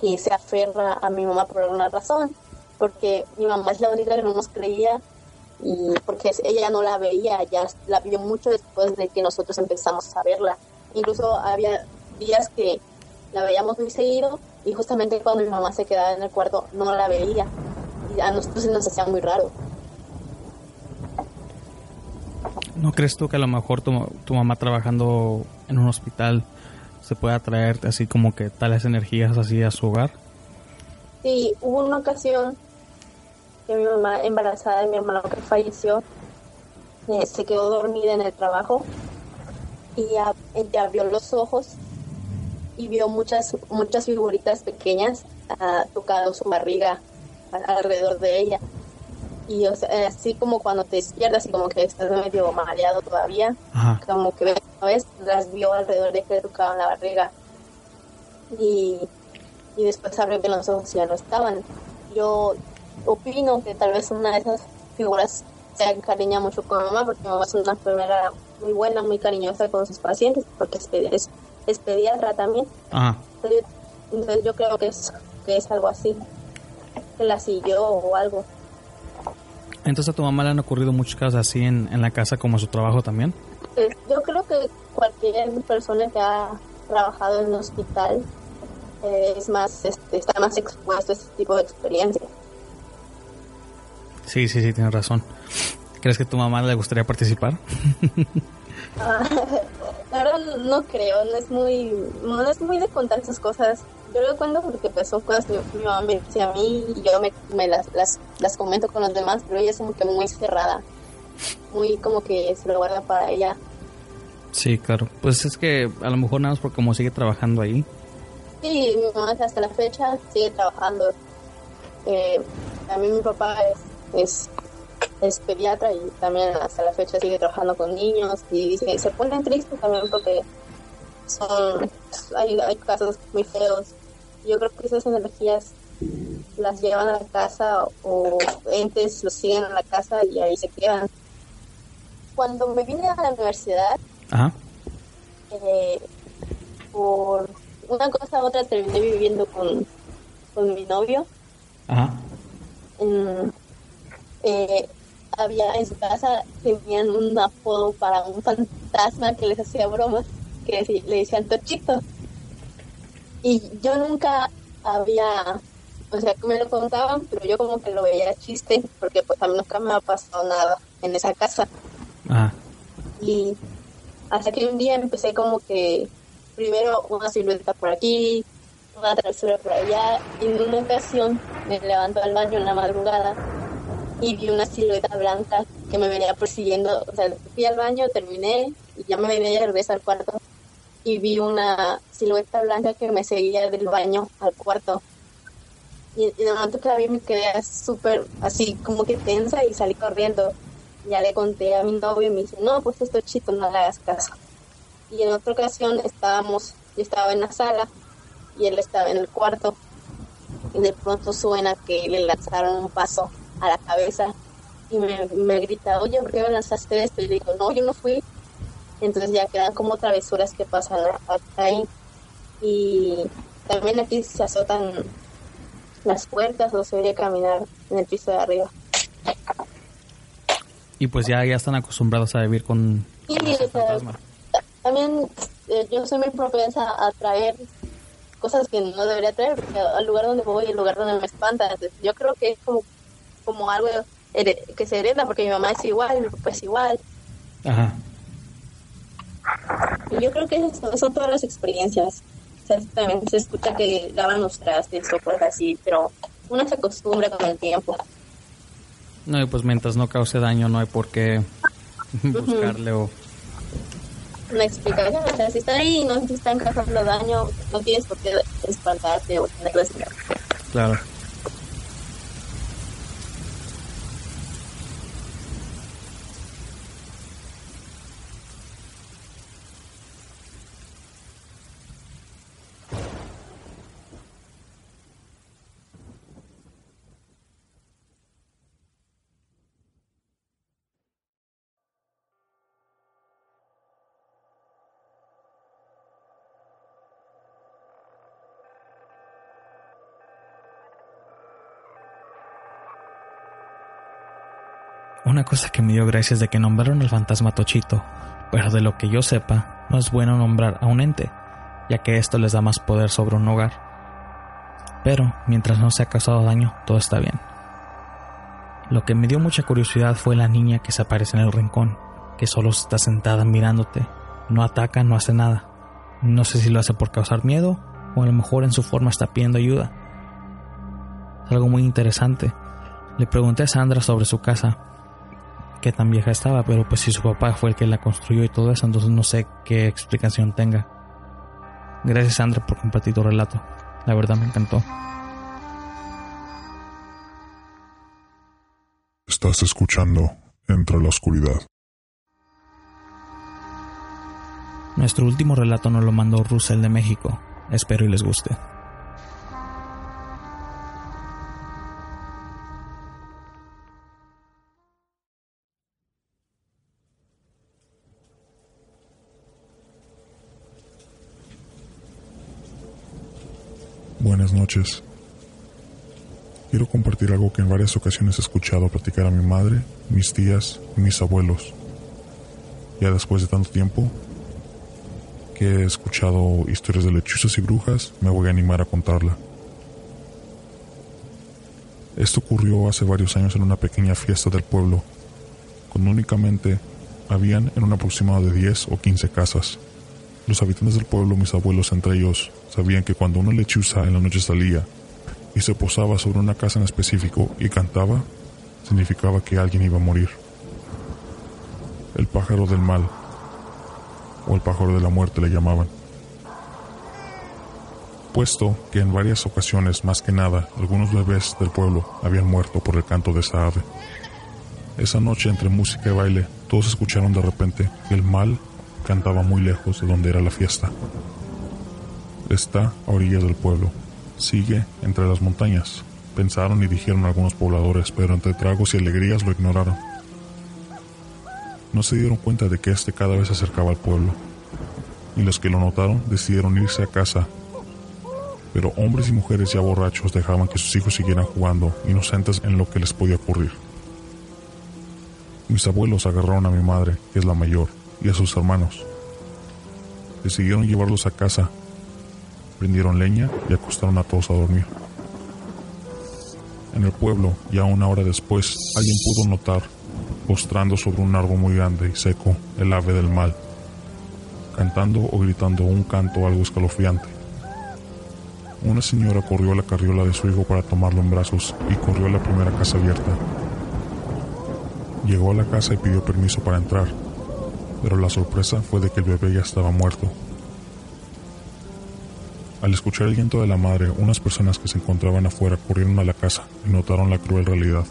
[SPEAKER 4] que se aferra a mi mamá por alguna razón, porque mi mamá es la única que no nos creía y porque ella no la veía, ya la vio mucho después de que nosotros empezamos a verla. Incluso había días que la veíamos muy seguido y justamente cuando mi mamá se quedaba en el cuarto no la veía y a nosotros se nos hacía muy raro.
[SPEAKER 1] ¿No crees tú que a lo mejor tu, tu mamá trabajando en un hospital se puede atraer así como que tales energías así a su hogar?
[SPEAKER 4] Sí, hubo una ocasión que mi mamá embarazada de mi hermano que falleció eh, se quedó dormida en el trabajo y ella abrió los ojos y vio muchas muchas figuritas pequeñas ah, tocando su barriga alrededor de ella y o sea, así como cuando te despiertas y como que estás medio mareado todavía
[SPEAKER 1] Ajá.
[SPEAKER 4] como que ves, ¿sabes? las vio alrededor de que le tocaban la barriga y, y después abrió bien los ojos y ya no estaban. Yo opino que tal vez una de esas figuras se encariña mucho con mamá porque mamá es una enfermera muy buena, muy cariñosa con sus pacientes porque es, es, es pediatra también.
[SPEAKER 1] Ajá.
[SPEAKER 4] Entonces, entonces yo creo que es, que es algo así, que la siguió o algo.
[SPEAKER 1] Entonces a tu mamá le han ocurrido muchas cosas así en, en la casa como su trabajo también.
[SPEAKER 4] Yo creo que cualquier persona que ha trabajado en un hospital eh, es más, este, está más expuesto a ese tipo de experiencia.
[SPEAKER 1] Sí, sí, sí, tienes razón. ¿Crees que a tu mamá le gustaría participar? <laughs>
[SPEAKER 4] La verdad no creo, no es muy, no es muy de contar esas cosas. Yo lo cuento porque pues son cosas que mi mamá me dice a mí y yo me, me las, las, las comento con los demás, pero ella es como que muy cerrada, muy como que se lo guarda para ella.
[SPEAKER 1] Sí, claro. Pues es que a lo mejor nada más porque como sigue trabajando ahí.
[SPEAKER 4] Sí, mi mamá hasta la fecha sigue trabajando. Eh, también mi papá es, es, pediatra y también hasta la fecha sigue trabajando con niños y dice, se ponen tristes también porque son hay, hay casos muy feos. Yo creo que esas energías las llevan a la casa o entes los siguen a la casa y ahí se quedan. Cuando me vine a la universidad,
[SPEAKER 1] Ajá.
[SPEAKER 4] eh, por una cosa u otra terminé viviendo con, con mi novio.
[SPEAKER 1] Ajá.
[SPEAKER 4] Eh, había en su casa tenían un apodo para un fantasma que les hacía bromas, que le decían Tochito. Y yo nunca había, o sea, que me lo contaban, pero yo como que lo veía chiste, porque pues a mí nunca me ha pasado nada en esa casa.
[SPEAKER 1] Ajá.
[SPEAKER 4] Y hasta que un día empecé como que primero una silueta por aquí, una travesura por allá, y en una ocasión me levanto al baño en la madrugada y vi una silueta blanca que me venía persiguiendo, o sea, fui al baño, terminé y ya me venía de regreso al cuarto y vi una silueta blanca que me seguía del baño al cuarto. Y, y de momento que la vi me quedé súper así como que tensa y salí corriendo. Ya le conté a mi novio y me dice, no, pues esto es chito, no le hagas caso. Y en otra ocasión estábamos, yo estaba en la sala y él estaba en el cuarto. Y de pronto suena que le lanzaron un paso a la cabeza y me, grita, oye, ¿por qué me lanzaste esto? Y le digo, no, yo no fui. Entonces ya quedan como travesuras que pasan ahí. Y también aquí se azotan las puertas o se oye caminar en el piso de arriba.
[SPEAKER 1] Y pues ya, ya están acostumbrados a vivir con,
[SPEAKER 4] Sí,
[SPEAKER 1] con ese
[SPEAKER 4] o sea,
[SPEAKER 1] fantasma.
[SPEAKER 4] también eh, yo soy muy propensa a traer cosas que no debería traer, porque al lugar donde voy, el lugar donde me espanta. Entonces, yo creo que es como, como algo que se hereda, porque mi mamá es igual, mi papá es igual.
[SPEAKER 1] Ajá.
[SPEAKER 4] Y yo creo que eso, son todas las experiencias. O sea, también se escucha que lavan los trastes o cosas así, pero uno se acostumbra con el tiempo.
[SPEAKER 1] No, y pues mientras no cause daño no hay por qué buscarle o...
[SPEAKER 4] Una explicación, o sea, si está ahí y no te están causando daño, no tienes por qué espantarte o tenerlo así.
[SPEAKER 1] Claro. Una cosa que me dio gracia es de que nombraron al fantasma Tochito, pero de lo que yo sepa, no es bueno nombrar a un ente, ya que esto les da más poder sobre un hogar. Pero mientras no se ha causado daño, todo está bien. Lo que me dio mucha curiosidad fue la niña que se aparece en el rincón, que solo está sentada mirándote, no ataca, no hace nada. No sé si lo hace por causar miedo o a lo mejor en su forma está pidiendo ayuda. Algo muy interesante. Le pregunté a Sandra sobre su casa, qué tan vieja estaba, pero pues si su papá fue el que la construyó y todo eso, entonces no sé qué explicación tenga. Gracias Sandra por compartir tu relato. La verdad me encantó.
[SPEAKER 2] Estás escuchando Entre la Oscuridad.
[SPEAKER 1] Nuestro último relato nos lo mandó Russell de México. Espero y les guste.
[SPEAKER 2] Quiero compartir algo que en varias ocasiones he escuchado platicar a mi madre, mis tías y mis abuelos. Ya después de tanto tiempo que he escuchado historias de lechuzas y brujas, me voy a animar a contarla. Esto ocurrió hace varios años en una pequeña fiesta del pueblo, cuando únicamente habían en un aproximado de 10 o 15 casas. Los habitantes del pueblo, mis abuelos entre ellos, sabían que cuando una lechuza en la noche salía y se posaba sobre una casa en específico y cantaba, significaba que alguien iba a morir. El pájaro del mal, o el pájaro de la muerte le llamaban. Puesto que en varias ocasiones, más que nada, algunos bebés del pueblo habían muerto por el canto de esa ave. Esa noche, entre música y baile, todos escucharon de repente que el mal cantaba muy lejos de donde era la fiesta. Está a orillas del pueblo. Sigue entre las montañas. Pensaron y dijeron algunos pobladores, pero entre tragos y alegrías lo ignoraron. No se dieron cuenta de que este cada vez se acercaba al pueblo. Y los que lo notaron decidieron irse a casa. Pero hombres y mujeres ya borrachos dejaban que sus hijos siguieran jugando, inocentes en lo que les podía ocurrir. Mis abuelos agarraron a mi madre, que es la mayor, y a sus hermanos. Decidieron llevarlos a casa, prendieron leña y acostaron a todos a dormir. En el pueblo, ya una hora después, alguien pudo notar, postrando sobre un árbol muy grande y seco, el ave del mal, cantando o gritando un canto algo escalofriante. Una señora corrió a la carriola de su hijo para tomarlo en brazos y corrió a la primera casa abierta. Llegó a la casa y pidió permiso para entrar, pero la sorpresa fue de que el bebé ya estaba muerto. Al escuchar el llanto de la madre, unas personas que se encontraban afuera corrieron a la casa y notaron la cruel realidad.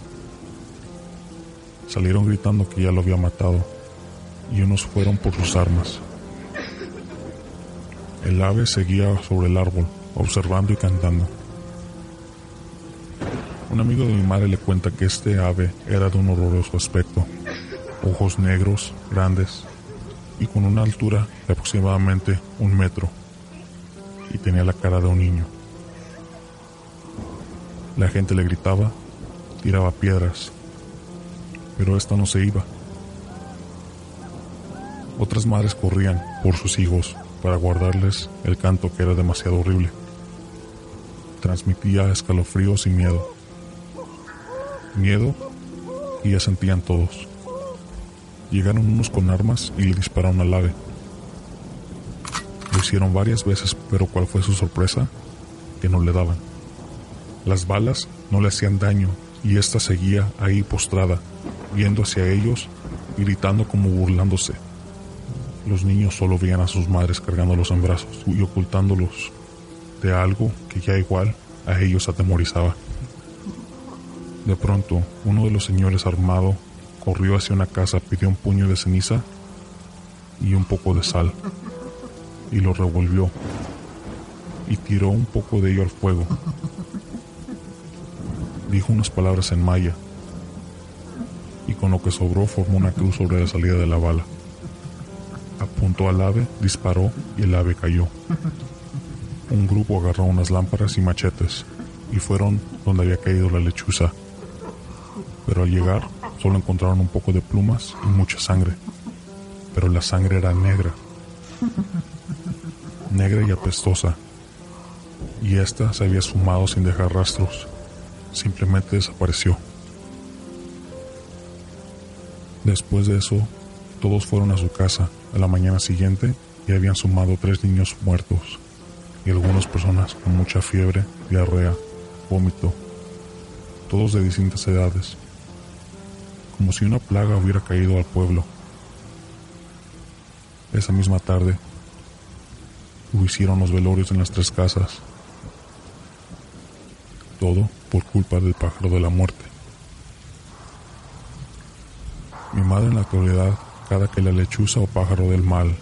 [SPEAKER 2] Salieron gritando que ya lo había matado y unos fueron por sus armas. El ave seguía sobre el árbol, observando y cantando. Un amigo de mi madre le cuenta que este ave era de un horroroso aspecto, ojos negros, grandes y con una altura de aproximadamente un metro y tenía la cara de un niño. La gente le gritaba, tiraba piedras, pero esta no se iba. Otras madres corrían por sus hijos para guardarles el canto que era demasiado horrible. Transmitía escalofríos y miedo. Miedo y ya sentían todos. Llegaron unos con armas y le dispararon al ave. Lo hicieron varias veces, pero ¿cuál fue su sorpresa? Que no le daban. Las balas no le hacían daño y ésta seguía ahí postrada, viendo hacia ellos gritando como burlándose. Los niños solo veían a sus madres cargándolos en brazos y ocultándolos de algo que ya igual a ellos atemorizaba. De pronto, uno de los señores armado corrió hacia una casa, pidió un puño de ceniza y un poco de sal y lo revolvió y tiró un poco de ello al fuego. Dijo unas palabras en maya y con lo que sobró formó una cruz sobre la salida de la bala. Apuntó al ave, disparó y el ave cayó. Un grupo agarró unas lámparas y machetes y fueron donde había caído la lechuza. Pero al llegar solo encontraron un poco de plumas y mucha sangre. Pero la sangre era negra negra y apestosa, y ésta se había esfumado sin dejar rastros, simplemente desapareció. Después de eso, todos fueron a su casa a la mañana siguiente y habían sumado tres niños muertos y algunas personas con mucha fiebre, diarrea, vómito, todos de distintas edades, como si una plaga hubiera caído al pueblo. Esa misma tarde, hicieron los velorios en las tres casas. Todo por culpa del pájaro de la muerte. Mi madre en la actualidad, cada que la lechuza o pájaro del mal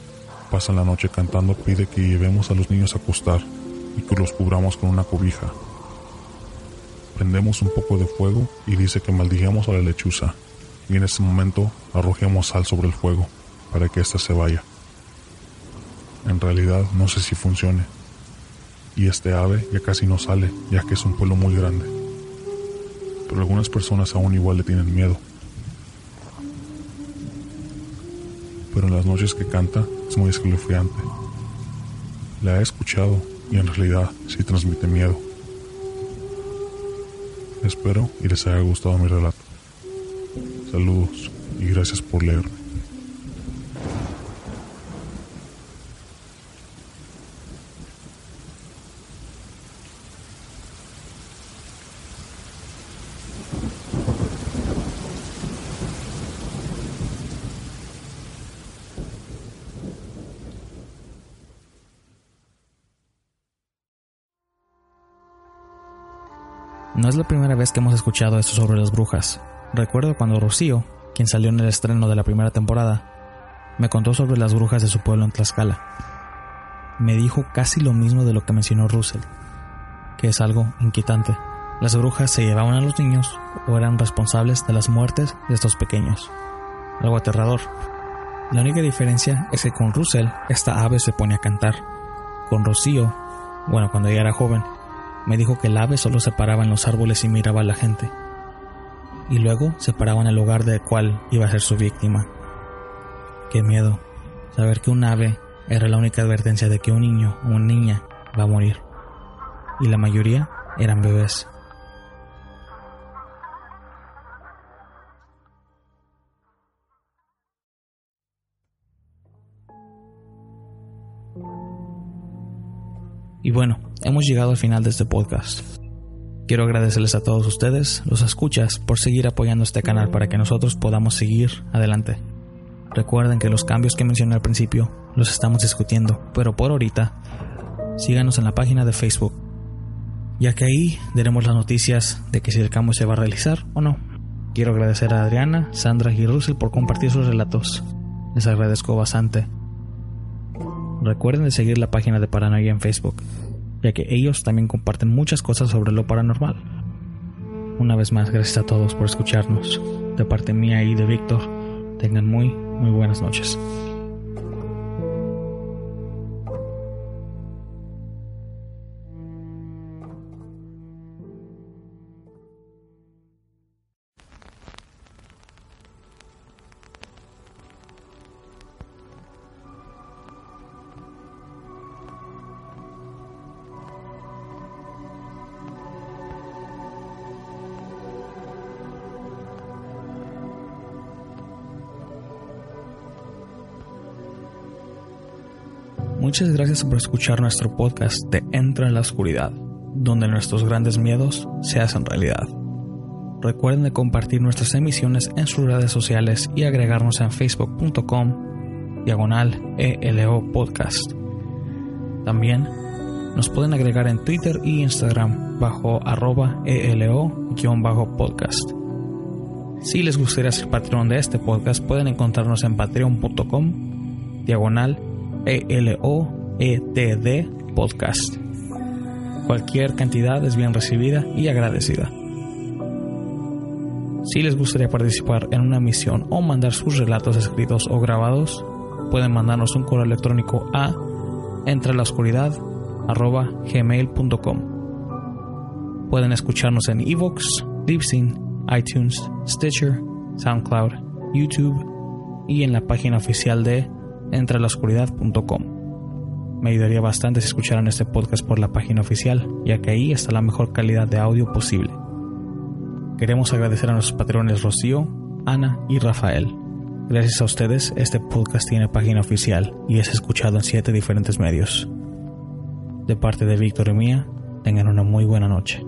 [SPEAKER 2] pasa la noche cantando, pide que llevemos a los niños a acostar y que los cubramos con una cobija. Prendemos un poco de fuego y dice que maldigamos a la lechuza y en ese momento arrojemos sal sobre el fuego para que ésta se vaya. En realidad no sé si funcione. Y este ave ya casi no sale, ya que es un pueblo muy grande. Pero algunas personas aún igual le tienen miedo. Pero en las noches que canta es muy escalofriante. La he escuchado y en realidad sí transmite miedo. Espero y les haya gustado mi relato. Saludos y gracias por leerme.
[SPEAKER 1] No es la primera vez que hemos escuchado esto sobre las brujas. Recuerdo cuando Rocío, quien salió en el estreno de la primera temporada, me contó sobre las brujas de su pueblo en Tlaxcala. Me dijo casi lo mismo de lo que mencionó Russell, que es algo inquietante. Las brujas se llevaban a los niños o eran responsables de las muertes de estos pequeños. Algo aterrador. La única diferencia es que con Russell esta ave se pone a cantar. Con Rocío, bueno, cuando ella era joven, me dijo que el ave solo se paraba en los árboles y miraba a la gente. Y luego se paraba en el lugar del cual iba a ser su víctima. Qué miedo, saber que un ave era la única advertencia de que un niño o una niña va a morir. Y la mayoría eran bebés. Y bueno, hemos llegado al final de este podcast. Quiero agradecerles a todos ustedes, los escuchas, por seguir apoyando este canal para que nosotros podamos seguir adelante. Recuerden que los cambios que mencioné al principio los estamos discutiendo, pero por ahorita síganos en la página de Facebook, ya que ahí daremos las noticias de que si el cambio se va a realizar o no. Quiero agradecer a Adriana, Sandra y Russell por compartir sus relatos. Les agradezco bastante. Recuerden de seguir la página de Paranoia en Facebook, ya que ellos también comparten muchas cosas sobre lo paranormal. Una vez más, gracias a todos por escucharnos. De parte mía y de Víctor, tengan muy, muy buenas noches. Muchas gracias por escuchar nuestro podcast de Entra en la Oscuridad, donde nuestros grandes miedos se hacen realidad. Recuerden de compartir nuestras emisiones en sus redes sociales y agregarnos en facebook.com diagonal ELO podcast. También nos pueden agregar en Twitter y Instagram bajo arroba ELO-podcast. Si les gustaría ser patrón de este podcast, pueden encontrarnos en patreon.com diagonal e-L-O-E-T-D Podcast. Cualquier cantidad es bien recibida y agradecida. Si les gustaría participar en una misión o mandar sus relatos escritos o grabados, pueden mandarnos un correo electrónico a entre la oscuridad gmail.com. Pueden escucharnos en Evox, Libsyn, iTunes, Stitcher, SoundCloud, YouTube y en la página oficial de entrelaoscuridad.com. Me ayudaría bastante si escucharan este podcast por la página oficial, ya que ahí está la mejor calidad de audio posible. Queremos agradecer a nuestros patrones Rocío, Ana y Rafael. Gracias a ustedes, este podcast tiene página oficial y es escuchado en siete diferentes medios. De parte de Víctor y mía, tengan una muy buena noche.